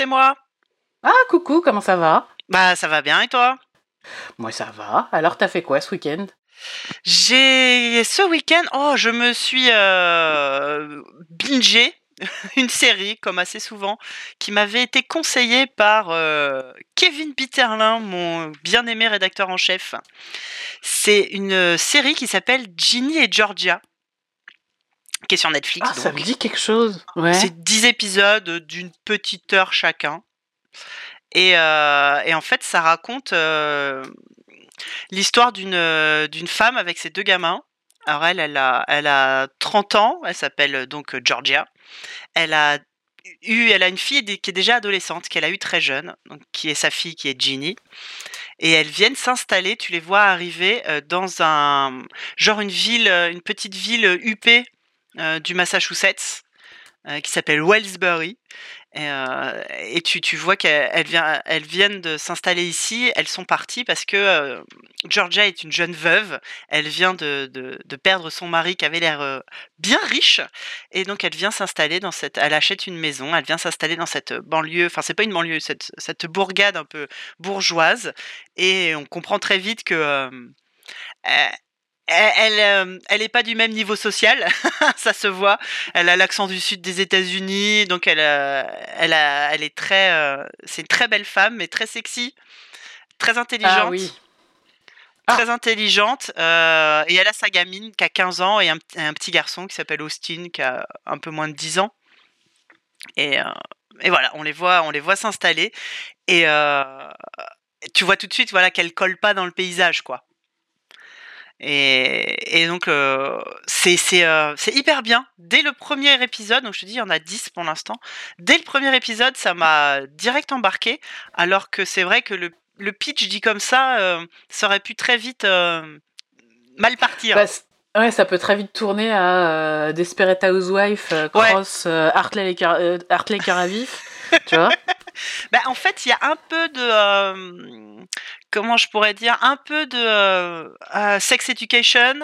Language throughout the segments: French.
C'est moi. Ah, coucou, comment ça va? Bah ça va bien et toi? Moi, ça va. Alors, t'as fait quoi ce week-end? J'ai ce week-end, oh je me suis euh, bingé une série comme assez souvent qui m'avait été conseillée par euh, Kevin Peterlin, mon bien-aimé rédacteur en chef. C'est une série qui s'appelle Ginny et Georgia qui est sur Netflix. Ah, ça me dit quelque chose. Ouais. C'est 10 épisodes d'une petite heure chacun. Et, euh, et en fait, ça raconte euh, l'histoire d'une euh, d'une femme avec ses deux gamins. Alors elle, elle a, elle a 30 ans, elle s'appelle donc Georgia. Elle a eu, elle a une fille qui est déjà adolescente, qu'elle a eue très jeune, donc qui est sa fille, qui est Ginny. Et elles viennent s'installer, tu les vois arriver euh, dans un genre une ville, une petite ville huppée euh, du Massachusetts euh, qui s'appelle Wellsbury. Et, euh, tu, tu vois qu'elles viennent de s'installer ici. Elles sont parties parce que euh, Georgia est une jeune veuve. Elle vient de, de, perdre son mari qui avait l'air euh, bien riche. Et donc elle vient s'installer dans cette. Elle achète une maison. Elle vient s'installer dans cette banlieue. Enfin, c'est pas une banlieue, cette, cette bourgade un peu bourgeoise. Et on comprend très vite que. Elle, euh, elle est pas du même niveau social, ça se voit. Elle a l'accent du sud des États-Unis, donc elle, euh, elle, a, elle est très, euh, c'est une très belle femme, mais très sexy, très intelligente, Ah oui. Ah. très intelligente. euh, et elle a sa gamine qui a 15 ans et un, petit garçon qui s'appelle Austin qui a un peu moins de 10 ans. Et, et voilà, on les voit, on les voit s'installer et tu vois tout de suite, voilà, qu'elle colle pas dans le paysage, quoi. Et, et donc, euh, c'est euh, c'est hyper bien. Dès le premier épisode, donc je te dis, il y en a 10 pour l'instant. Dès le premier épisode, ça m'a direct embarqué. Alors que c'est vrai que le, le pitch dit comme ça, euh, ça aurait pu très vite euh, mal partir. Bah, ouais, ça peut très vite tourner à euh, Desperate Housewife, euh, Ouais. cross euh, Hartley, Car- Hartley Caravif. Tu vois? Bah, en fait, il y a un peu de. euh, comment je pourrais dire? Un peu de euh, euh, sex education.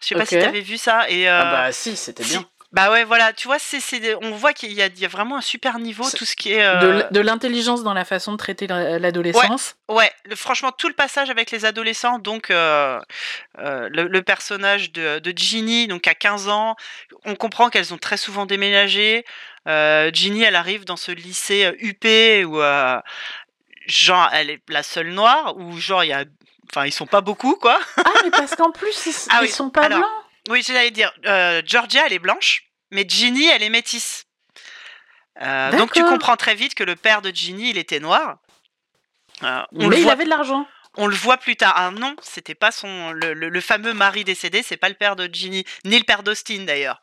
Je sais pas si tu avais vu ça. Et, euh, Ah bah si, c'était si- bien. Bah ouais, voilà, tu vois, c'est, c'est des- on voit qu'il y a, il y a vraiment un super niveau, tout ce qui est. euh, De l'intelligence dans la façon de traiter la- l'adolescence. Ouais, le, franchement, tout le passage avec les adolescents, donc euh, euh, le, le personnage de, de Ginny, donc à 15 ans, on comprend qu'elles ont très souvent déménagé. Euh, Ginny, elle arrive dans ce lycée euh, UP où, euh, genre, elle est la seule noire, où genre, il y a. Enfin, ils sont pas beaucoup, quoi. Ah, mais parce qu'en plus, ils, Ah ils oui, sont pas alors, blancs. Oui, j'allais dire, euh, Georgia, elle est blanche, mais Ginny, elle est métisse. Euh, donc tu comprends très vite que le père de Ginny, il était noir. Euh, on, le Mais il voit, avait de l'argent. On le voit plus tard. Ah non, c'était pas son le, le- le fameux mari décédé, c'est pas le père de Ginny, ni le père d'Austin d'ailleurs.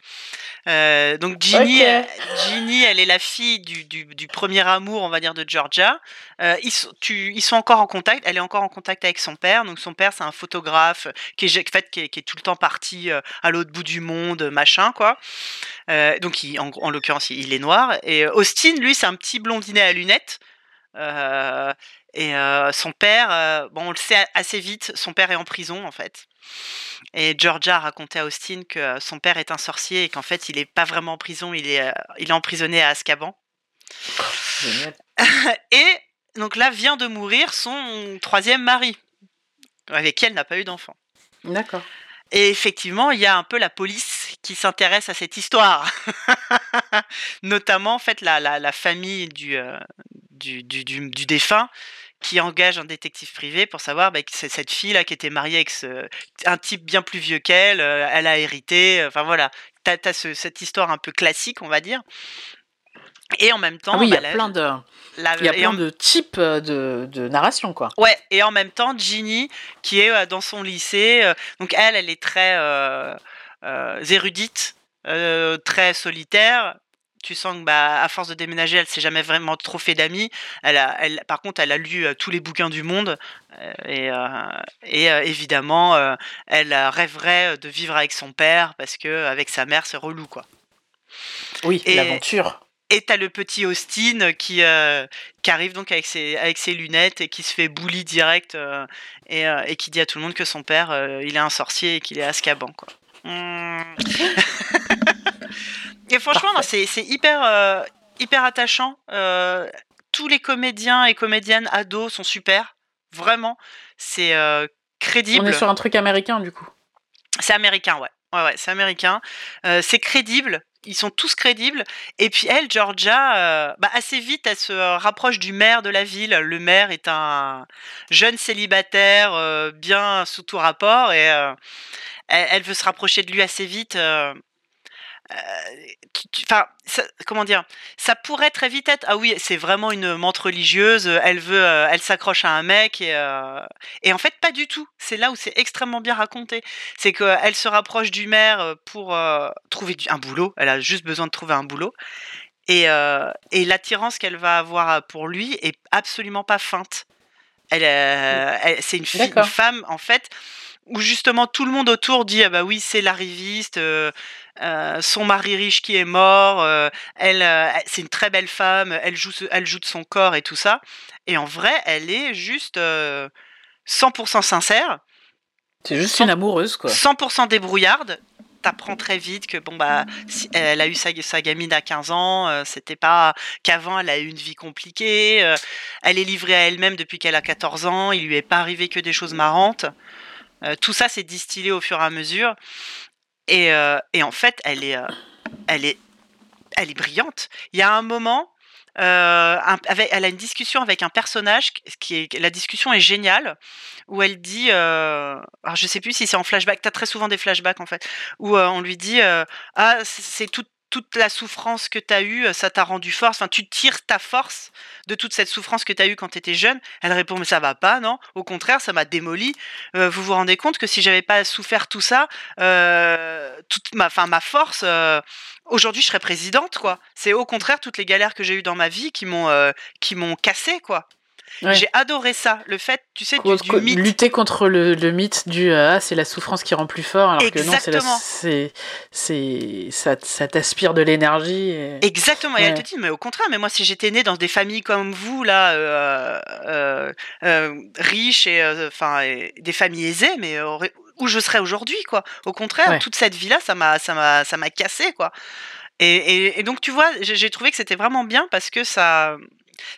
Euh, donc Ginny, Ok. euh, Ginny, elle est la fille du, du- du premier amour, on va dire, de Georgia. Euh, ils, tu- ils sont encore en contact. Elle est encore en contact avec son père. Donc son père, c'est un photographe qui est, en fait, qui est, qui est tout le temps parti à l'autre bout du monde, machin quoi. Euh, donc il- en, en l'occurrence, il est noir. Et Austin, lui, c'est un petit blondinet à lunettes. Euh, et euh, son père, euh, bon, on le sait assez vite, son père est en prison en fait. Et Georgia a raconté à Austin que euh, son père est un sorcier et qu'en fait il est pas vraiment en prison, il est, il est emprisonné à Azkaban. Et donc là vient de mourir son troisième mari, avec qui elle n'a pas eu d'enfant. D'accord. Et effectivement, il y a un peu la police qui s'intéresse à cette histoire. Notamment, en fait, la, la, la famille du, euh, du, du, du, du défunt qui engage un détective privé pour savoir bah, que c'est cette fille-là qui était mariée avec ce, un type bien plus vieux qu'elle, euh, elle a hérité, euh, enfin voilà. T'as as ce, cette histoire un peu classique, on va dire. Et en même temps, Ah oui, il y bah, a la- plein de, la- y a plein en- de types euh, de, de narration, quoi. Ouais, et en même temps, Ginny, qui est dans son lycée, euh, donc elle, elle est très euh, euh, érudite, très solitaire. Tu sens que, bah, à force de déménager, elle s'est jamais vraiment trop fait d'amis. Elle a, elle, par contre, elle a lu euh, tous les bouquins du monde euh, et, euh, et euh, évidemment, euh, elle rêverait de vivre avec son père parce que avec sa mère, c'est relou, quoi. Oui, Et- l'aventure. Et t'as le petit Austin qui, euh, qui arrive donc avec ses, avec ses lunettes et qui se fait bully direct euh, et, euh, et qui dit à tout le monde que son père, euh, il est un sorcier et qu'il est à Azkaban, quoi. Hmm. et franchement, c'est hyper, euh, hyper attachant. tous les comédiens et comédiennes ados sont super. Vraiment, c'est crédible. On est sur un truc américain du coup. C'est américain, ouais. Ouais, ouais, c'est américain. c'est crédible ils sont tous crédibles. Et puis elle, Georgia, euh, bah, assez vite, elle se rapproche du maire de la ville. Le maire est un jeune célibataire, euh, bien sous tout rapport, et euh, elle, veut se rapprocher de lui assez vite. Enfin, comment dire Ça pourrait très vite être ah oui, c'est vraiment une menthe religieuse. Elle veut, elle s'accroche à un mec et, et en fait pas du tout. C'est là où c'est extrêmement bien raconté. C'est qu'elle se rapproche du maire pour trouver un boulot. Elle a juste besoin de trouver un boulot. Et, et l'attirance qu'elle va avoir pour lui est absolument pas feinte. Elle, c'est une, une, femme en fait où justement tout le monde autour dit ah bah oui c'est l'arriviste euh, euh, son mari riche qui est mort euh, elle c'est une très belle femme elle joue elle joue de son corps et tout ça. Et en vrai elle est juste 100% sincère. C'est juste une amoureuse quoi. 100% débrouillarde. T'apprends très vite que bon bah elle a eu sa, sa gamine à 15 ans c'était pas qu'avant elle a eu une vie compliquée elle est livrée à elle-même depuis qu'elle a 14 ans il lui est pas arrivé que des choses marrantes. Euh, tout ça, c'est distillé au fur et à mesure. Et, euh, en fait, elle est, euh, elle, est, elle est brillante. Il y a un moment, elle a une discussion avec un personnage qui est la discussion est géniale où elle dit alors je sais plus si c'est en flashback tu as très souvent des flashbacks en fait où on lui dit ah c'est tout toute la souffrance que tu as eue, ça t'a rendu force. Enfin, tu tires ta force de toute cette souffrance que tu as eue quand tu étais jeune. Elle répond, mais ça va pas, non Au contraire, ça m'a démoli. Euh, vous vous rendez compte que si j'avais pas souffert tout ça, euh, toute ma, fin, ma force, euh, aujourd'hui, je serais présidente, quoi. C'est au contraire toutes les galères que j'ai eues dans ma vie qui m'ont qui m'ont cassé, quoi. J'ai adoré ça, le fait, tu sais, du, mythe. Lutter contre le, mythe du ah, c'est la souffrance qui rend plus fort, alors que non, c'est c'est ça, ça t'aspire de l'énergie. Exactement. Et elle te dit, mais au contraire, mais moi, si j'étais née dans des familles comme vous là, euh, euh, euh, riches et enfin des familles aisées, mais où je serais aujourd'hui, quoi. Au contraire, toute cette vie là, ça m'a ça m'a ça m'a cassé, quoi. Et, et, donc tu vois, j'ai trouvé que c'était vraiment bien parce que ça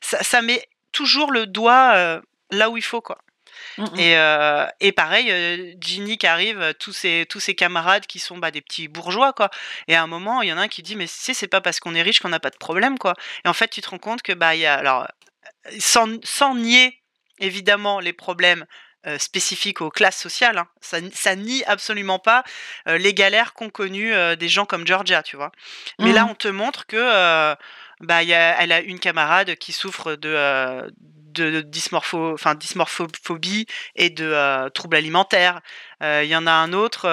ça, ça met toujours le doigt là où il faut, quoi. Mmh, mmh. Et, et, pareil, Ginny qui arrive, tous ses, tous ses camarades qui sont bah, des petits bourgeois, quoi. Et à un moment, il y en a un qui dit, mais si c'est pas parce qu'on est riche qu'on n'a pas de problème, quoi. Et en fait, tu te rends compte que, bah, il y a, alors, sans, sans nier évidemment les problèmes spécifiques aux classes sociales. Hein. Ça, ça, nie absolument pas les galères qu'ont connues des gens comme Georgia, tu vois. Mais là, mmh. on te montre que bah, y a, elle a une camarade qui souffre de, euh, de dysmorpho, enfin, dysmorphophobie et de euh, troubles alimentaires. Euh, il y en a un autre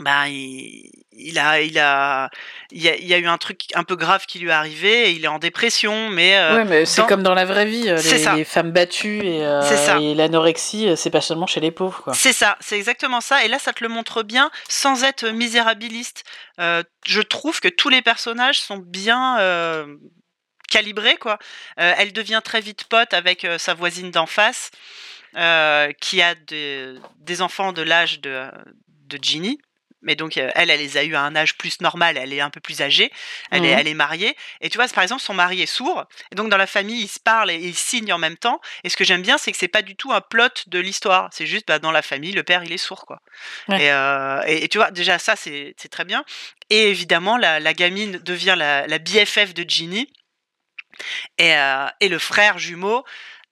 bah, il, a, il a, il y a, il y a eu un truc un peu grave qui lui est arrivé et il est en dépression, mais. Euh, mais c'est comme dans la vraie vie, euh, les, femmes battues et, euh, et l'anorexie, c'est pas seulement chez les pauvres, C'est ça, c'est exactement ça. Et là, ça te le montre bien, sans être misérabiliste. je trouve que tous les personnages sont bien calibrés, quoi. elle devient très vite pote avec sa voisine d'en face. qui a des enfants de l'âge de, de Ginny mais donc elle, elle les a eu à un âge plus normal, elle est un peu plus âgée, elle, est, mmh. elle est mariée. Et tu vois, par exemple, son mari est sourd, et donc dans la famille, ils se parlent et ils signent en même temps. Et ce que j'aime bien, c'est que c'est pas du tout un plot de l'histoire, c'est juste bah, dans la famille, le père, il est sourd, quoi. Euh, et, tu vois, déjà ça, c'est très bien. Et évidemment, la, gamine devient la, la, BFF de Ginny, et, euh, et le frère jumeau.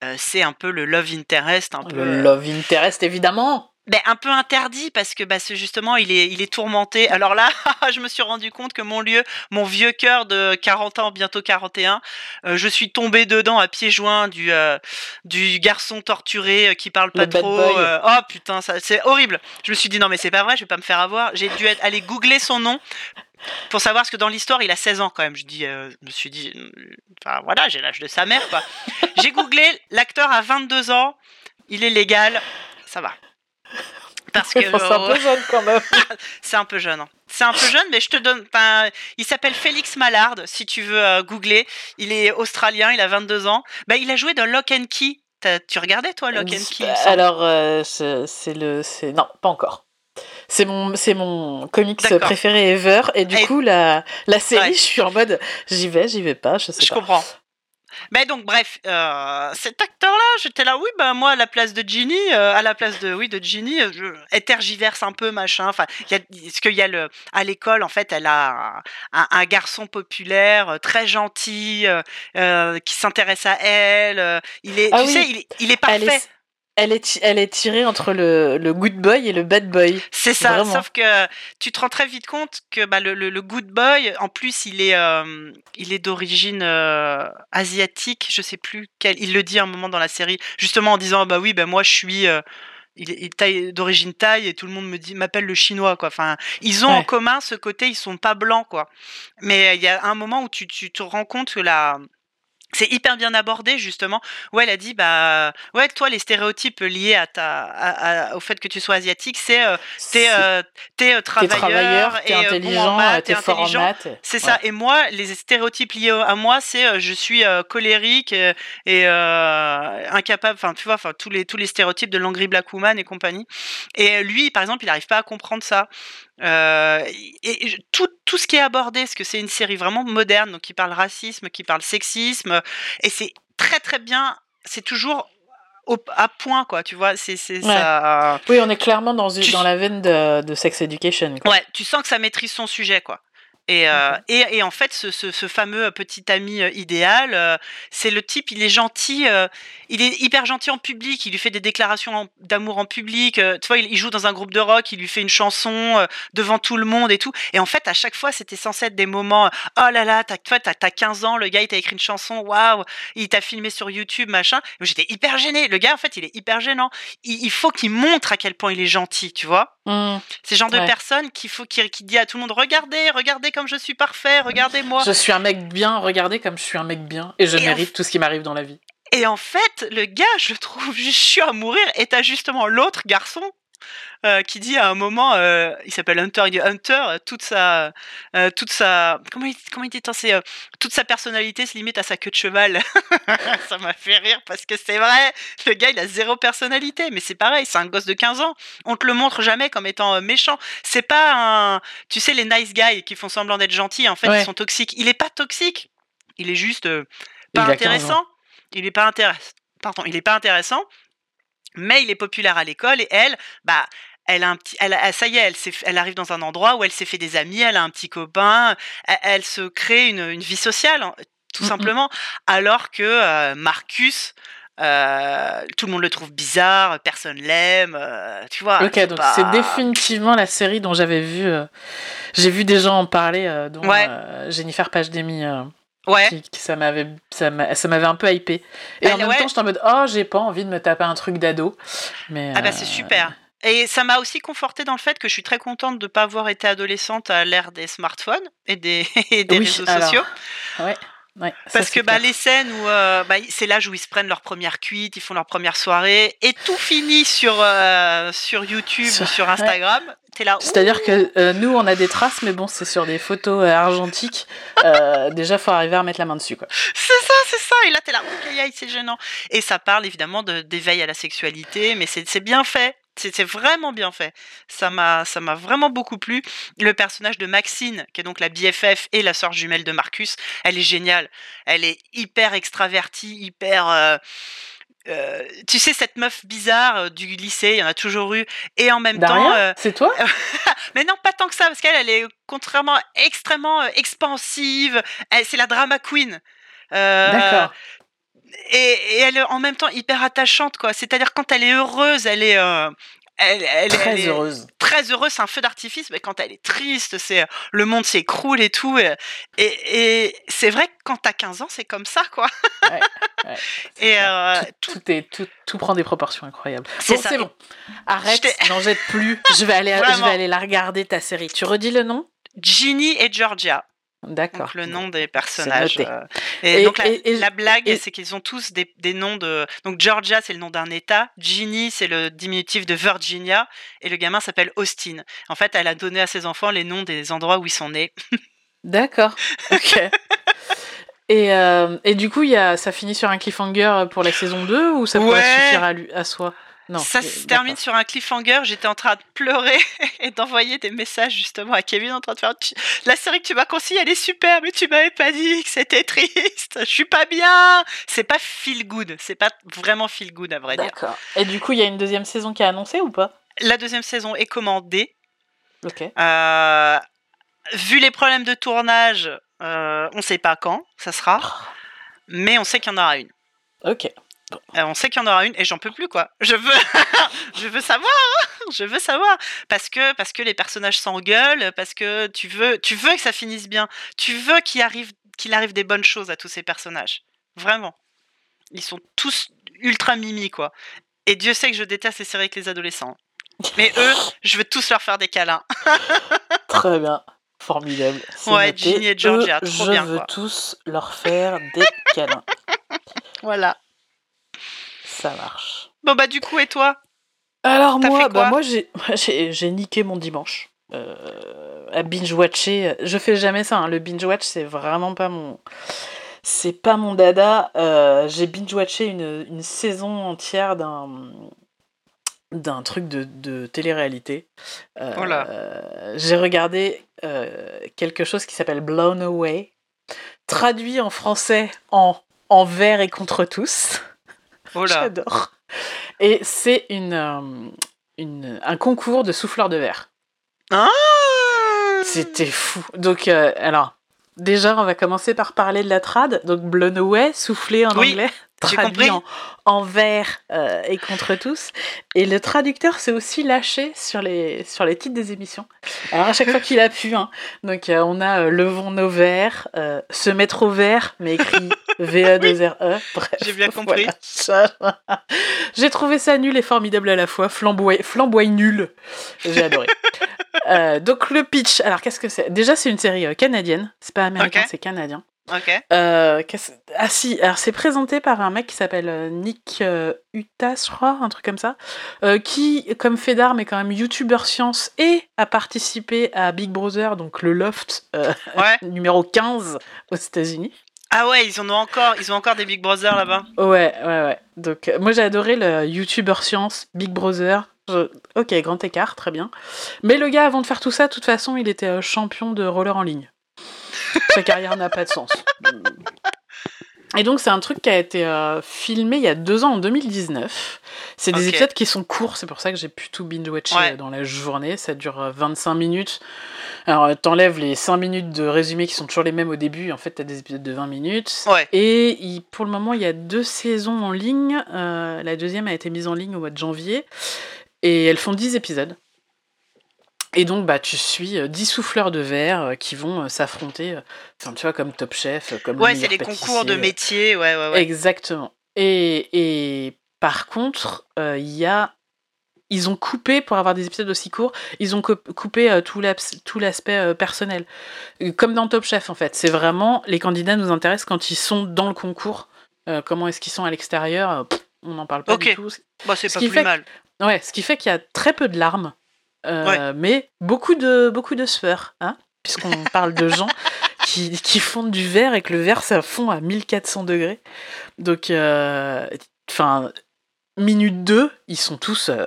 Euh, c'est un peu le love interest. Un peu, le love interest, évidemment ben, un peu interdit parce que bah, justement il est, il est tourmenté. Alors là, je me suis rendu compte que mon lieu, mon vieux cœur de 40 ans, bientôt 41, euh, je suis tombé dedans à pieds joints du, euh, du garçon torturé euh, qui parle pas trop. oh putain, ça, c'est horrible. Je me suis dit non mais c'est pas vrai, je vais pas me faire avoir. J'ai dû aller googler son nom pour savoir ce que dans l'histoire il a 16 ans quand même. Je dis, je me suis dit, enfin voilà, j'ai l'âge de sa mère quoi. j'ai googlé, l'acteur a 22 ans, il est légal, ça va. Parce que c'est un peu jeune quand même. c'est un peu jeune. Hein. C'est un peu jeune, mais je te donne. Il s'appelle Félix Mallard, si tu veux euh, googler. Il est australien, il a 22 ans. Bah, il a joué dans Lock and Key. Tu regardais toi Lock and Key Alors, euh, c'est le. Non, pas encore. C'est mon, c'est mon comics préféré ever. Et du coup, la, la série, je suis en mode j'y vais, j'y vais pas, je sais je pas. Je comprends. Mais donc, bref, euh, cet acteur-là, j'étais là, oui, ben moi, à la place de Ginny, euh, à la place de, oui, de Ginny, euh, je tergiverse un peu, machin. Enfin, est-ce qu'il y a le, à l'école, en fait, elle a un, garçon populaire, très gentil, qui s'intéresse à elle. il est, ah tu sais, il, il, est parfait. Elle est, elle est tirée entre le, le good boy et le bad boy. C'est ça, sauf que tu te rends très vite compte que bah, le, le, good boy, en plus, il est, euh, il est d'origine euh, asiatique, je sais plus quel. Il le dit un moment dans la série, justement en disant bah oui, ben moi je suis. Euh, il est d'origine thaï et tout le monde me dit m'appelle le chinois quoi. Enfin, ils ont en commun ce côté, ils sont pas blancs quoi. Mais il y a un moment où tu, tu te rends compte que la c'est hyper bien abordé justement. Où elle a dit bah ouais toi les stéréotypes liés à ta au fait que tu sois asiatique c'est euh, t'es euh, t'es euh, travailleur, et intelligent bon t'es fort en maths c'est ça. Et moi les stéréotypes liés à moi c'est je suis colérique et, incapable enfin tu vois enfin tous les tous les stéréotypes de l'angry black woman et compagnie. Et lui par exemple il n'arrive pas à comprendre ça euh, et, tout, tout, ce qui est abordé, parce que c'est une série vraiment moderne, donc qui parle racisme, qui parle sexisme, et c'est très très bien, c'est toujours au, à point, quoi, tu vois, c'est ça... Oui, on est clairement dans, dans la veine de, de sex education. Ouais, tu sens que ça maîtrise son sujet, quoi. Et, euh, et, et, en fait, ce, ce, ce, fameux petit ami euh, idéal, euh, c'est le type, il est gentil, il est hyper gentil en public, il lui fait des déclarations d'amour en public. tu vois, il, il, joue dans un groupe de rock, il lui fait une chanson devant tout le monde et tout. Et en fait, à chaque fois, c'était censé être des moments, oh là là, t'as, toi, t'as, t'as 15 ans, le gars, il t'a écrit une chanson, waouh, il t'a filmé sur YouTube, machin. J'étais hyper gêné. Le gars, en fait, il est hyper gênant. Il, il faut qu'il montre à quel point il est gentil, tu vois. Mmh. C'est le genre de personne qu'il faut, qui, qui dit à tout le monde, regardez, regardez comme je suis parfait, regardez-moi. Je suis un mec bien, regardez comme je suis un mec bien, et je mérite tout ce qui m'arrive dans la vie. Et en fait, le gars, je trouve juste chiant à mourir, et t'as justement l'autre garçon euh, qui dit à un moment, euh, il s'appelle Hunter, il dit Hunter, euh, toute sa, toute sa, comment il, comment il dit, c'est toute sa personnalité se limite à sa queue de cheval. ça m'a fait rire parce que c'est vrai, le gars il a zéro personnalité, mais c'est pareil, c'est un gosse de 15 ans. On te le montre jamais comme étant méchant. C'est pas un, tu sais les nice guys qui font semblant d'être gentils, en fait ils sont toxiques. Il est pas toxique, il est juste pas intéressant. Il est pas intéressant. Pardon, il est pas intéressant mais il est populaire à l'école et elle, bah, elle a un petit, elle, ça y est, elle, elle arrive dans un endroit où elle s'est fait des amis, elle a un petit copain, elle, se crée une, une, vie sociale, tout mmh simplement, alors que euh, Marcus, euh, tout le monde le trouve bizarre, personne l'aime, euh, tu vois. Ok, donc c'est définitivement la série dont j'avais vu, j'ai vu des gens en parler, dont Jennifer Ouais. ça m'avait ça m'avait un peu hypé. Et en même temps, j'étais en mode oh, j'ai pas envie de me taper un truc d'ado. Mais Ah bah c'est euh, super. Et ça m'a aussi conforté dans le fait que je suis très contente de ne pas avoir été adolescente à l'ère des smartphones et des, des réseaux sociaux. Ouais. Parce que bah, les scènes où euh, bah, c'est l'âge où ils se prennent leur première cuite, ils font leur première soirée, et tout finit sur, euh, sur YouTube ou sur Instagram. C'est-à-dire que euh, nous, on a des traces, mais bon, c'est sur des photos argentiques. déjà, faut arriver à remettre la main dessus. C'est ça, c'est ça. Et là, t'es là, c'est gênant. Et ça parle évidemment d'éveil à la sexualité, mais c'est bien fait. C'est vraiment bien fait. Ça m'a, ça m'a vraiment beaucoup plu. Le personnage de Maxine, qui est donc la BFF et la sœur jumelle de Marcus, elle est géniale. Elle est hyper extravertie, hyper. Euh, euh, tu sais, cette meuf bizarre euh, du lycée, il y en a toujours eu. Et en même temps. c'est toi? Mais non, pas tant que ça, parce qu'elle, elle est contrairement extrêmement expansive. C'est la drama queen. D'accord. Et, elle est en même temps hyper attachante, quoi. C'est-à-dire quand elle est heureuse, elle est, elle, très heureuse. Très heureuse, c'est un feu d'artifice, mais quand elle est triste, c'est le monde s'écroule et tout. Et, et, c'est vrai que quand t'as 15 ans, c'est comme ça, quoi. et euh, tout, est, tout, tout, prend des proportions incroyables. C'est c'est bon. Arrête, n'en jette plus. Je vais, aller, je vais aller la regarder, ta série. Tu redis le nom? Ginny et Georgia. D'accord. le nom des personnages. Euh. Et, donc la, blague, c'est qu'ils ont tous des, des, noms de. Donc Georgia, c'est le nom d'un État. Ginny, c'est le diminutif de Virginia. Et le gamin s'appelle Austin. En fait, elle a donné à ses enfants les noms des endroits où ils sont nés. D'accord. Ok. et, euh, et, du coup, y a, ça finit sur un cliffhanger pour la saison 2 ou ça pourrait suffire à, lui, à soi? Non, ça se termine sur un cliffhanger. J'étais en train de pleurer et d'envoyer des messages justement à Kevin en train de faire la série que tu m'as conseillée, elle est super, mais tu m'avais pas dit que c'était triste. Je suis pas bien. C'est pas feel good. C'est pas vraiment feel good à vrai dire. D'accord. Et du coup, il y a une deuxième saison qui est annoncée ou pas? La deuxième saison est commandée. Ok. Euh, vu les problèmes de tournage, euh, on sait pas quand ça sera, oh. mais on sait qu'il y en aura une. Ok. Euh, on sait qu'il y en aura une et j'en peux plus quoi. Je veux, je veux savoir, je veux savoir parce que parce que les personnages s'engueulent, parce que tu veux, tu veux que ça finisse bien, tu veux qu'il arrive qu'il arrive des bonnes choses à tous ces personnages. Vraiment, ils sont tous ultra mimi quoi. Et Dieu sait que je déteste les séries avec les adolescents. Mais eux, je veux tous leur faire des câlins. Très bien. Formidable. Ouais, Ginny et Georgia, trop je bien. Je veux tous leur faire des câlins. Voilà. Ça marche. Bon bah du coup et toi? Alors moi, bah moi j'ai, j'ai, niqué mon dimanche. Euh, à binge-watcher. Je fais jamais ça, hein. le binge-watch c'est vraiment pas mon... C'est pas mon dada. Euh, j'ai binge-watché une, une saison entière d'un d'un truc de, de télé-réalité. Euh, j'ai regardé quelque chose qui s'appelle Blown Away, traduit en français en en vert et contre tous. Oh J'adore. Et c'est une, euh, une, un concours de souffleurs de verre. Ah C'était fou. Donc, euh, alors, déjà, on va commencer par parler de la trad. Donc, blown away, soufflé en anglais traduit en, en vert euh, et contre tous. Et le traducteur s'est aussi lâché sur les, sur les titres des émissions. Alors à chaque fois qu'il a pu. Hein. Donc euh, on a euh, Levons nos verres, Se mettre au vert, mais écrit V-E-2-R-E. Bref. J'ai bien compris. J'ai trouvé ça nul et formidable à la fois. Flamboy, flamboy nul. J'ai adoré. donc le pitch, alors qu'est-ce que c'est? Déjà c'est une série canadienne, c'est pas américain, c'est canadien. Ok. Euh, ah si, alors c'est présenté par un mec qui s'appelle euh, Nick euh, Utas, je crois, un truc comme ça, qui, comme fait d'armes, est quand même YouTuber science et a participé à Big Brother, donc le loft numéro 15 aux États-Unis. Ah ouais, ils en ont encore, ils ont encore des Big Brother là-bas. Ouais, ouais, ouais. Donc moi j'ai adoré le YouTuber science, Big Brother. Ok, grand écart, très bien. Mais le gars, avant de faire tout ça, de toute façon, il était champion de roller en ligne. Sa carrière n'a pas de sens. Et donc c'est un truc qui a été euh, filmé il y a deux ans, en 2019. C'est des épisodes qui sont courts, c'est pour ça que j'ai pu tout binge-watcher dans la journée. Ça dure 25 euh, minutes. Alors euh, t'enlèves les 5 minutes de résumé qui sont toujours les mêmes au début. En fait t'as des épisodes de 20 minutes. Et pour le moment il y a deux saisons en ligne. la deuxième a été mise en ligne au mois de janvier. Et elles font 10 épisodes. Et donc, bah, tu suis 10 euh, souffleurs de verre euh, qui vont euh, s'affronter, enfin, tu vois, comme Top Chef, comme Ouais, c'est les concours de métier, ouais, ouais, ouais. Exactement. Et, et par contre, il y a ils ont coupé, pour avoir des épisodes aussi courts, ils ont coupé tout l'aspect personnel. Comme dans Top Chef, en fait. C'est vraiment, les candidats nous intéressent quand ils sont dans le concours. comment est-ce qu'ils sont à l'extérieur On n'en parle pas du tout. Bah, c'est pas plus mal. Ouais, ce qui fait qu'il y a très peu de larmes. Euh, mais beaucoup de, beaucoup de sueur, hein, puisqu'on parle de gens qui, qui, fondent du verre et que le verre ça fond à 1400 degrés. Donc, euh, enfin, minute 2, ils sont tous euh,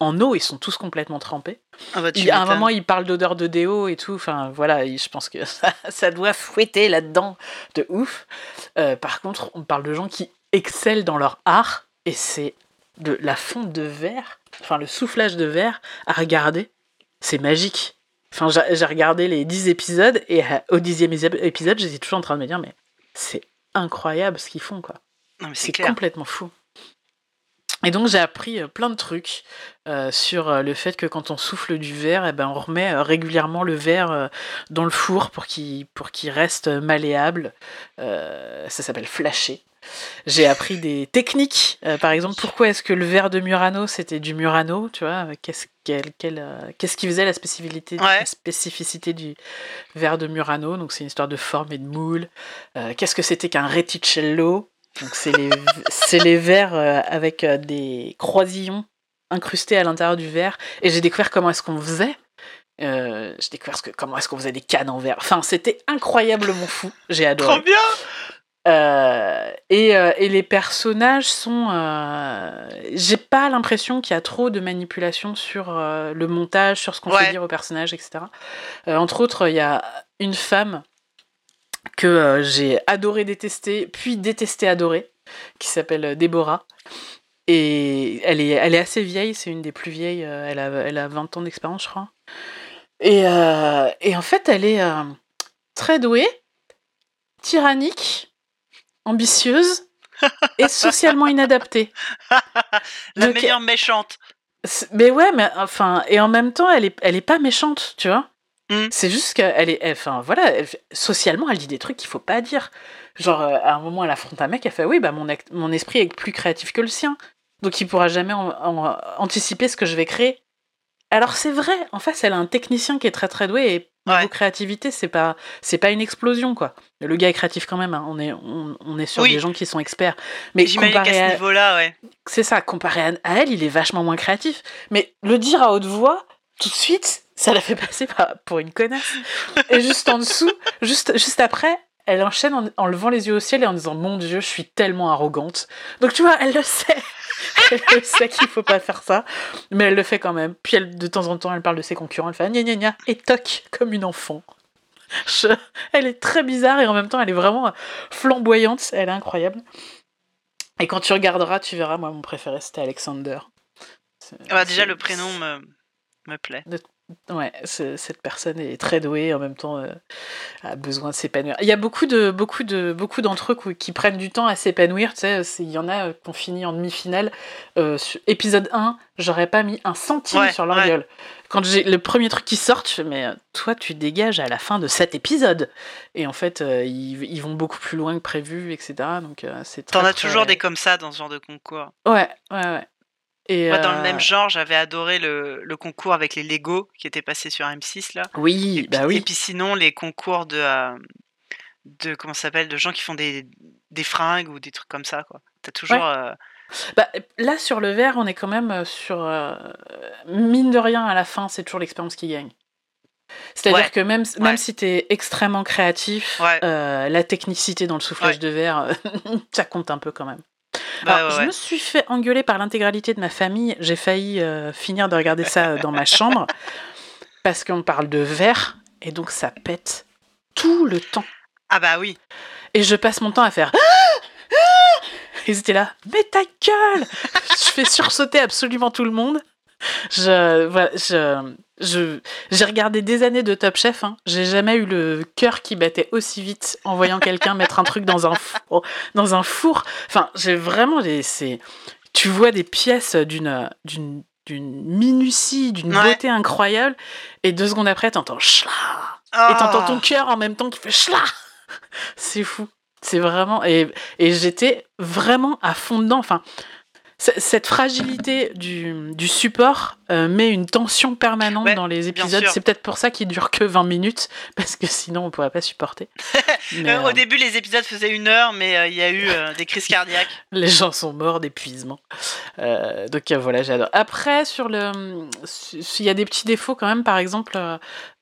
en eau, ils sont tous complètement trempés. Ah bah, à un moment, ils parlent d'odeur de déo et tout. Enfin, voilà, je pense que ça, ça doit fouetter là-dedans de ouf. par contre, on parle de gens qui excellent dans leur art et c'est de la fonte de verre enfin le soufflage de verre à regarder, c'est magique. Enfin, j'ai regardé les 10 épisodes et euh, au dixième épisode, j'étais toujours en train de me dire, mais c'est incroyable ce qu'ils font, quoi. C'est complètement fou. Et donc j'ai appris euh, plein de trucs euh, sur le fait que quand on souffle du verre, eh ben, on remet régulièrement le verre dans le four pour qu'il reste malléable. ça s'appelle flasher. J'ai appris des techniques. Euh, par exemple, pourquoi est-ce que le verre de Murano, c'était du Murano Tu vois, qu'est-ce euh, qu'est-ce qui faisait la spécificité, la spécificité du verre de Murano? Donc, c'est une histoire de forme et de moule. Euh, qu'est-ce que c'était qu'un reticello Donc, c'est les, les verres avec des croisillons incrustés à l'intérieur du verre. Et j'ai découvert comment est-ce qu'on faisait. j'ai découvert que, comment est-ce qu'on faisait des cannes en verre. Enfin, c'était incroyablement fou. J'ai adoré. Trop bien euh, Et, et, les personnages sont. J'ai pas l'impression qu'il y a trop de manipulation sur le montage, sur ce qu'on fait dire aux personnages, etc. entre autres, il y a une femme que j'ai adoré détester, puis détesté adorer, qui s'appelle Déborah. Et elle est, elle est assez vieille, c'est une des plus vieilles, elle, a, elle a 20 ans d'expérience, je crois. Et, et, en fait, elle est très douée, tyrannique, ambitieuse et socialement inadaptée. La meilleure méchante. Mais ouais, mais enfin, et en même temps, elle est, elle est pas méchante, tu vois. Mmh. C'est juste qu'elle est, enfin voilà, socialement, elle dit des trucs qu'il faut pas dire. Genre, euh, à un moment, elle affronte un mec, elle fait oui, bah mon, mon esprit est plus créatif que le sien, donc il pourra jamais anticiper ce que je vais créer. Alors c'est vrai, en face, elle a un technicien qui est très très doué et Niveau créativité, c'est pas c'est pas une explosion quoi. Le gars est créatif quand même. Hein. On est on, est sur des gens qui sont experts. Mais comparé à ce niveau-là, ouais. C'est ça. Comparé à, elle, il est vachement moins créatif. Mais le dire à haute voix, tout de suite, ça la fait passer pour une connasse. Et juste en dessous, juste juste après, elle enchaîne en, en, levant les yeux au ciel et en disant Mon Dieu, je suis tellement arrogante. Donc tu vois, elle le sait. elle sait qu'il faut pas faire ça, mais elle le fait quand même. Puis elle, de temps en temps, elle parle de ses concurrents, elle fait gna gna gna et toc comme une enfant. Elle est très bizarre et en même temps, elle est vraiment flamboyante. Elle est incroyable. Et quand tu regarderas, tu verras. Moi, mon préféré, c'était Alexander. Ah bah, déjà, le prénom me, me plaît. Ouais, cette personne est très douée en même temps euh, a besoin de s'épanouir. Il y a beaucoup de beaucoup de beaucoup d'entre eux qui prennent du temps à s'épanouir. Tu sais, il y en a euh, qui ont fini en demi-finale. Euh, épisode 1, j'aurais pas mis un centime sur leur gueule. Quand j'ai le premier truc qui sort, je fais mais toi tu dégages à la fin de cet épisode. Et en fait, ils, ils, vont beaucoup plus loin que prévu, etc. Donc c'est. T'en as toujours des comme ça dans ce genre de concours. Ouais, ouais, ouais. Et Moi, dans le même euh, genre, j'avais adoré le, le, concours avec les Lego qui était passé sur M6 là. Oui, bah oui. Et puis sinon, les concours de, euh, de comment s'appelle, de gens qui font des, des fringues ou des trucs comme ça quoi. T'as toujours. Euh, bah, là, sur le verre, on est quand même sur mine de rien à la fin, c'est toujours l'expérience qui gagne. C'est-à-dire que même, même si tu es extrêmement créatif, la technicité dans le soufflage de verre, ça compte un peu quand même. Bah, je me suis fait engueuler par l'intégralité de ma famille. J'ai failli euh, finir de regarder ça euh, dans ma chambre parce qu'on parle de verre et donc ça pète tout le temps. Ah bah oui. Et je passe mon temps à faire. Ils étaient là, mais ta gueule Je fais sursauter absolument tout le monde. Je, voilà, je, je, j'ai regardé des années de Top Chef. Hein. J'ai jamais eu le cœur qui battait aussi vite en voyant quelqu'un mettre un truc dans un four. Dans un four. Enfin, j'ai vraiment des. C'est, tu vois des pièces d'une, d'une, d'une minutie, d'une beauté incroyable, et deux secondes après, t'entends chla. Et t'entends ton ah. cœur en même temps qui fait chla. C'est fou. C'est vraiment. Et, et j'étais vraiment à fond dedans. Enfin, cette fragilité du, du support euh, met une tension permanente dans les épisodes. C'est peut-être pour ça qu'il dure que 20 minutes, parce que sinon on pourrait pas supporter. Euh, au euh, début, les épisodes faisaient une heure, mais il y a eu des crises cardiaques. Les gens sont morts d'épuisement. donc voilà, j'adore. Après, sur le, s'il y a des petits défauts quand même, par exemple,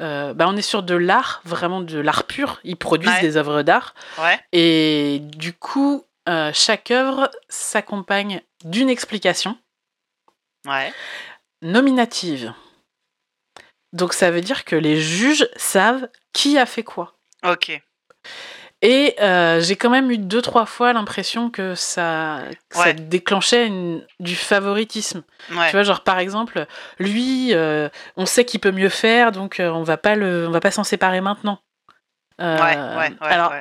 bah, on est sur de l'art, vraiment de l'art pur. Ils produisent des œuvres d'art. Et du coup, chaque œuvre s'accompagne d'une explication. Nominative. Donc ça veut dire que les juges savent qui a fait quoi. Ok. Et euh, j'ai quand même eu deux, trois fois l'impression que ça, déclenchait du favoritisme. Tu vois, genre par exemple, lui, euh, on sait qu'il peut mieux faire, donc euh, on va pas le, on va pas s'en séparer maintenant. Ouais, ouais, alors,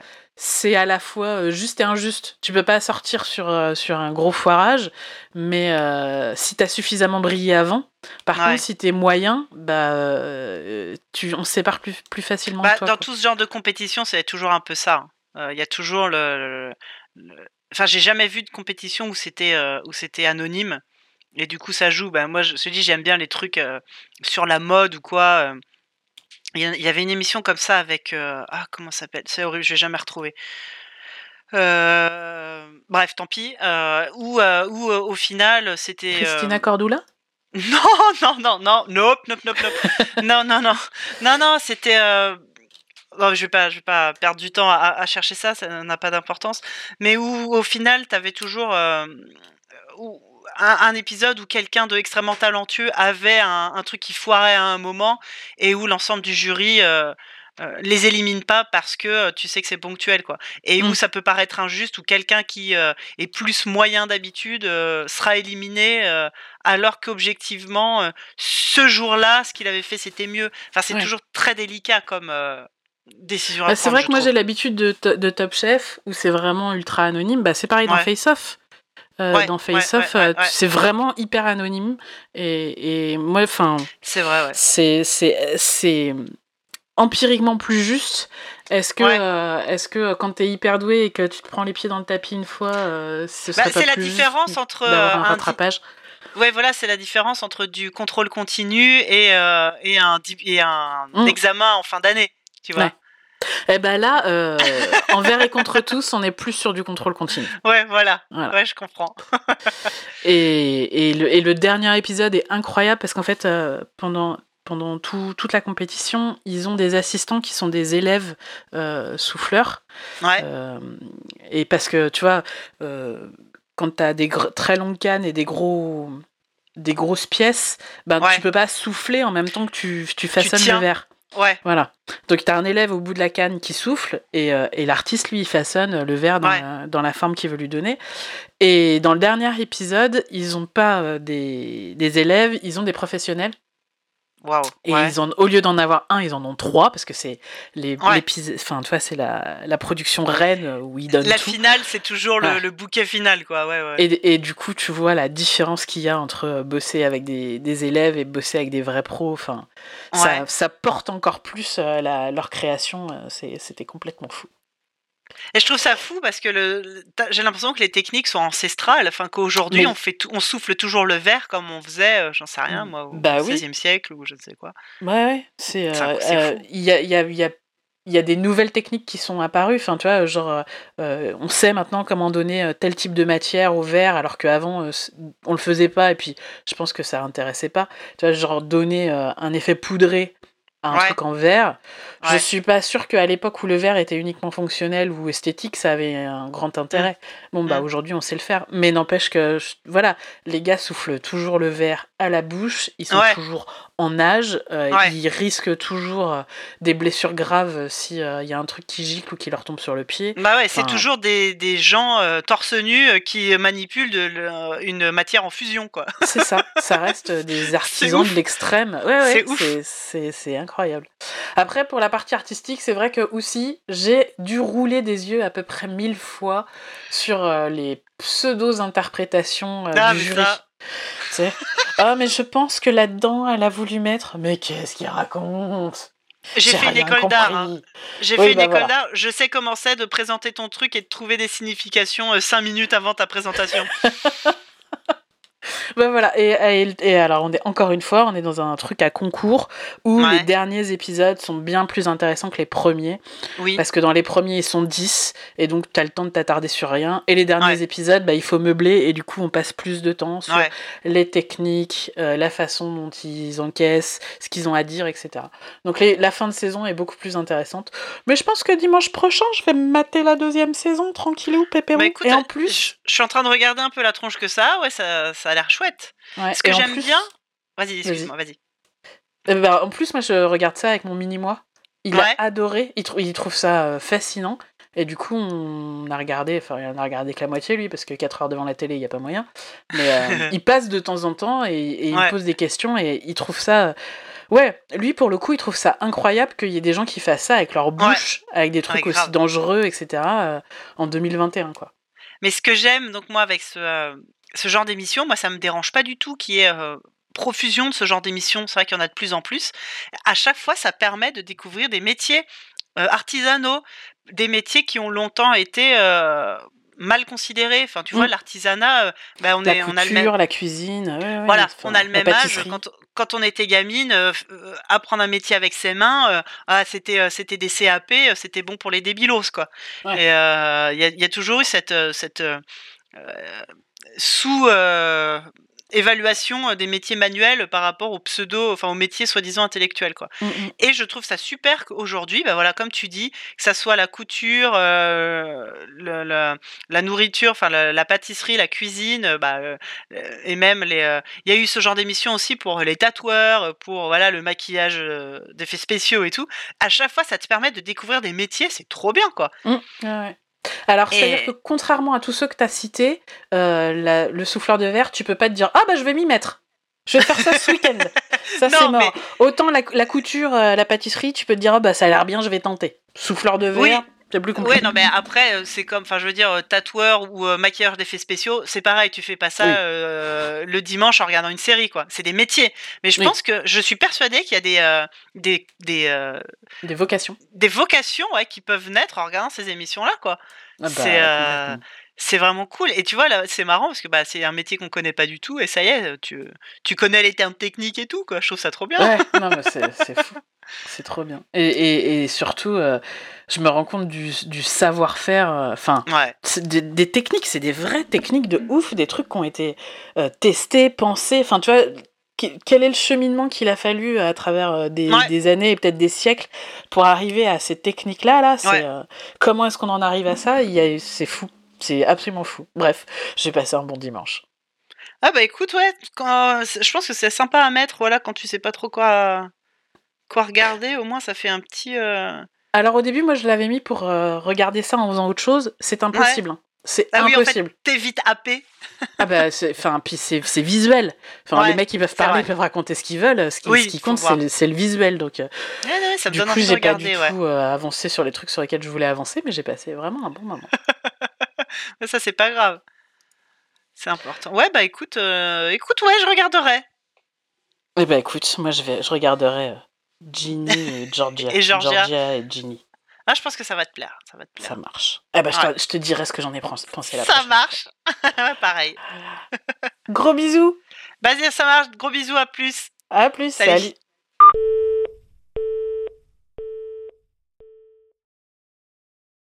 c'est à la fois euh, juste et injuste. Tu peux pas sortir sur, euh, sur un gros foirage, mais euh, si tu as suffisamment brillé avant, par contre, si tu es moyen, bah, tu, on se sépare plus, plus facilement. Bah, dans tout ce genre de compétition, c'est toujours un peu ça. Il y a toujours le. Enfin, j'ai jamais vu de compétition où c'était où c'était anonyme. Et du coup, ça joue. Bah, moi, je te dis, j'aime bien les trucs sur la mode ou quoi il y avait une émission comme ça avec. Euh, ah, comment ça s'appelle? C'est horrible, je vais jamais retrouver. Euh, bref, tant pis. Euh, ou où, au final, c'était. Christina Cordula? Non, non, non, non, nope, nope, nope, nope. non, non, non. Non, non, c'était. non, je vais pas, je vais pas perdre du temps à, chercher ça, ça n'a pas d'importance. Mais où, au final, tu avais toujours un, épisode où quelqu'un de extrêmement talentueux avait un, truc qui foirait à un moment et où l'ensemble du jury euh, les élimine pas parce que euh, tu sais que c'est ponctuel quoi. Et où mmh. ça peut paraître injuste où quelqu'un qui euh, est plus moyen d'habitude sera éliminé alors qu'objectivement ce jour-là ce qu'il avait fait c'était mieux. Enfin c'est toujours très délicat comme décision bah, c'est vrai que moi j'ai l'habitude de, Top Chef où c'est vraiment ultra anonyme. Bah, c'est pareil dans Face Off dans Face Off, c'est vraiment hyper anonyme. Et, et moi, enfin. C'est vrai, ouais. C'est empiriquement plus juste Est-ce que, euh, est-ce que euh, quand tu es hyper doué et que tu te prends les pieds dans le tapis une fois, euh, ce bah, C'est la différence entre un, rattrapage? Ouais, voilà, c'est la différence entre du contrôle continu et, et un, et un mmh. examen en fin d'année, tu vois? Eh ben là, envers et contre tous, on est plus sur du contrôle continu. Ouais, voilà. Ouais, je comprends. et, et, le, et, le, dernier épisode est incroyable parce qu'en fait, pendant pendant toute la compétition, ils ont des assistants qui sont des élèves euh, souffleurs. Euh, et parce que, tu vois, euh, quand tu as des très longues cannes et des gros des grosses pièces, ben, tu peux pas souffler en même temps que tu, tu façonnes le verre. Ouais. Voilà. Donc tu as un élève au bout de la canne qui souffle et, et l'artiste, lui, il façonne le verre dans, la, dans la forme qu'il veut lui donner. Et dans le dernier épisode, ils ont pas des, des élèves, ils ont des professionnels et ils ont, au lieu d'en avoir un, ils en ont trois parce que c'est les l'épisode, enfin tu vois, c'est la, la, production reine où ils donnent La finale, c'est toujours le, le, bouquet final, quoi. Ouais, ouais. Et, et, du coup, tu vois la différence qu'il y a entre bosser avec des, des, élèves et bosser avec des vrais pros. Enfin, ça, ça, porte encore plus euh, la, leur création. Euh, c'était complètement fou. Et je trouve ça fou parce que le, j'ai l'impression que les techniques sont ancestrales, enfin qu'aujourd'hui on fait on souffle toujours le verre comme on faisait, euh, j'en sais rien moi, au bah XVIe siècle ou je ne sais quoi. Ouais, ouais c'est euh, euh, il y, a, y, a, y, a, y a des nouvelles techniques qui sont apparues, enfin tu vois genre on sait maintenant comment donner tel type de matière au verre alors qu'avant on le faisait pas et puis je pense que ça intéressait pas, tu vois genre donner un effet poudré un truc en verre. Je suis pas sûre qu'à l'époque où le verre était uniquement fonctionnel ou esthétique, ça avait un grand intérêt. Mmh. Bon, bah mmh. aujourd'hui, on sait le faire. Mais n'empêche que, voilà, les gars soufflent toujours le verre à la bouche, ils sont toujours en âge, euh, ils risquent toujours euh, des blessures graves s'il il y a un truc qui gicle ou qui leur tombe sur le pied. Bah ouais, c'est toujours des, des gens euh, torse nu qui manipulent de, une matière en fusion, quoi. C'est ça, ça reste des artisans de l'extrême. Ouais, ouais, c'est incroyable. Après, pour la partie artistique, c'est vrai que aussi, j'ai dû rouler des yeux à peu près mille fois sur les pseudo-interprétations du jury. Ah, mais je pense que là-dedans, elle a voulu mettre. Mais qu'est-ce qu'il raconte? J'ai fait une école d'art. Hein. J'ai fait une bah école d'art. Je sais comment c'est de présenter ton truc et de trouver des significations 5 euh, minutes avant ta présentation. ben voilà, et, et, alors on est encore une fois, on est dans un truc à concours où les derniers épisodes sont bien plus intéressants que les premiers. Oui. Parce que dans les premiers, ils sont 10, et donc tu as le temps de t'attarder sur rien. Et les derniers épisodes, bah, il faut meubler, et du coup, on passe plus de temps sur les techniques, euh, la façon dont ils encaissent, ce qu'ils ont à dire, etc. Donc les, la fin de saison est beaucoup plus intéressante. Mais je pense que dimanche prochain, je vais mater la deuxième saison, tranquillou, pépérou. Bah, et en plus... Je, suis en train de regarder un peu la tronche que ça ouais, ça, ça a l'air chouette. Ce que j'aime bien. Vas-y, excuse-moi, vas-y. Eh ben, en plus, moi, je regarde ça avec mon mini-moi. Il a adoré, il, il, trouve ça euh, fascinant. Et du coup, on a regardé, enfin, on a regardé que la moitié, lui, parce que 4 heures devant la télé, il n'y a pas moyen. Mais euh, il passe de temps en temps et, il pose des questions et il trouve ça. Ouais, lui, pour le coup, il trouve ça incroyable qu'il y ait des gens qui fassent ça avec leur bouche, avec des trucs aussi dangereux, etc., euh, en 2021, quoi. Mais ce que j'aime, donc moi, avec ce, ce genre d'émission, moi, ça me dérange pas du tout qu'il y ait euh, profusion de ce genre d'émission. C'est vrai qu'il y en a de plus en plus. À chaque fois, ça permet de découvrir des métiers euh, artisanaux, des métiers qui ont longtemps été euh, mal considérés. Enfin, tu vois, mmh. l'artisanat, bah, on la est, couture, on a le même... la cuisine. voilà, on a le même âge. Quand, on était gamine, apprendre un métier avec ses mains, ah, c'était, c'était des CAP, c'était bon pour les débilos, quoi. Il y, y, a toujours eu cette, cette sous évaluation des métiers manuels par rapport aux pseudo, enfin aux métiers soi-disant intellectuels, quoi. Mmh, mmh. Et je trouve ça super qu'aujourd'hui, bah voilà, comme tu dis, que ça soit la couture, la, nourriture, enfin la, pâtisserie, la cuisine, bah, et même les, il y a eu ce genre d'émission aussi pour les tatoueurs, pour voilà le maquillage d'effets spéciaux et tout. À chaque fois, ça te permet de découvrir des métiers, c'est trop bien, quoi. Mmh. ouais. Alors, c'est-à-dire que contrairement à tous ceux que tu as cités, euh, le souffleur de verre, tu peux pas te dire Ah bah je vais m'y mettre. Je vais faire ça ce week-end. Ça, c'est mort. Autant la, couture, euh, la pâtisserie, tu peux te dire Ah bah ça a l'air bien, je vais tenter. Souffleur de verre, c'est plus. Oui, non, mais après, euh, c'est comme, enfin, je veux dire, tatoueur ou maquilleur d'effets spéciaux, c'est pareil, tu fais pas ça le dimanche en regardant une série, quoi. C'est des métiers. Mais je pense que je suis persuadée qu'il y a des. des, des, des vocations. Des vocations, ouais, qui peuvent naître en regardant ces émissions-là, quoi. Ah bah, c'est vraiment cool. Et tu vois, là, c'est marrant parce que bah, c'est un métier qu'on connaît pas du tout. Et ça y est, tu, tu connais les termes techniques et tout. Quoi. Je trouve ça trop bien. Ouais, non, mais c'est fou. C'est trop bien. Et, et, et surtout, je me rends compte du, du savoir-faire. Enfin, des, des, techniques, c'est des vraies techniques de ouf, des trucs qui ont été testés, pensés. Enfin, tu vois, quel est le cheminement qu'il a fallu à travers des, des années et peut-être des siècles pour arriver à ces techniques-là là, c'est Comment est-ce qu'on en arrive à ça? C'est fou. C'est absolument fou. Bref, j'ai passé un bon dimanche. Ah bah écoute, ouais, quand, je pense que c'est sympa à mettre, voilà, quand tu sais pas trop quoi, quoi regarder, au moins ça fait un petit... Euh, Alors au début, moi je l'avais mis pour euh, regarder ça en faisant autre chose, c'est impossible. Hein. C'est ah impossible. Oui, t'es vite happé. ah bah, enfin, puis c'est visuel. Enfin, les mecs, ils peuvent parler, ils peuvent raconter ce qu'ils veulent. Ce qui, compte, c'est le, visuel. Donc, euh, ça du coup, j'ai pas du tout avancé sur les trucs sur lesquels je voulais avancer, mais j'ai passé vraiment un bon moment. Mais ça, c'est pas grave. C'est important. Ouais, bah écoute, euh, écoute, ouais, je regarderai. Eh bah écoute, moi je vais, je regarderai euh, Ginny et Georgia. et Georgia. et Ginny. Ah, je pense que ça va te plaire. Ça, va te plaire. ça marche. Eh bah, je, te, dirai ce que j'en ai pensé là. Ça marche. pareil. Gros bisous. Vas-y, ça marche. Gros bisous, à plus. À plus. Salut.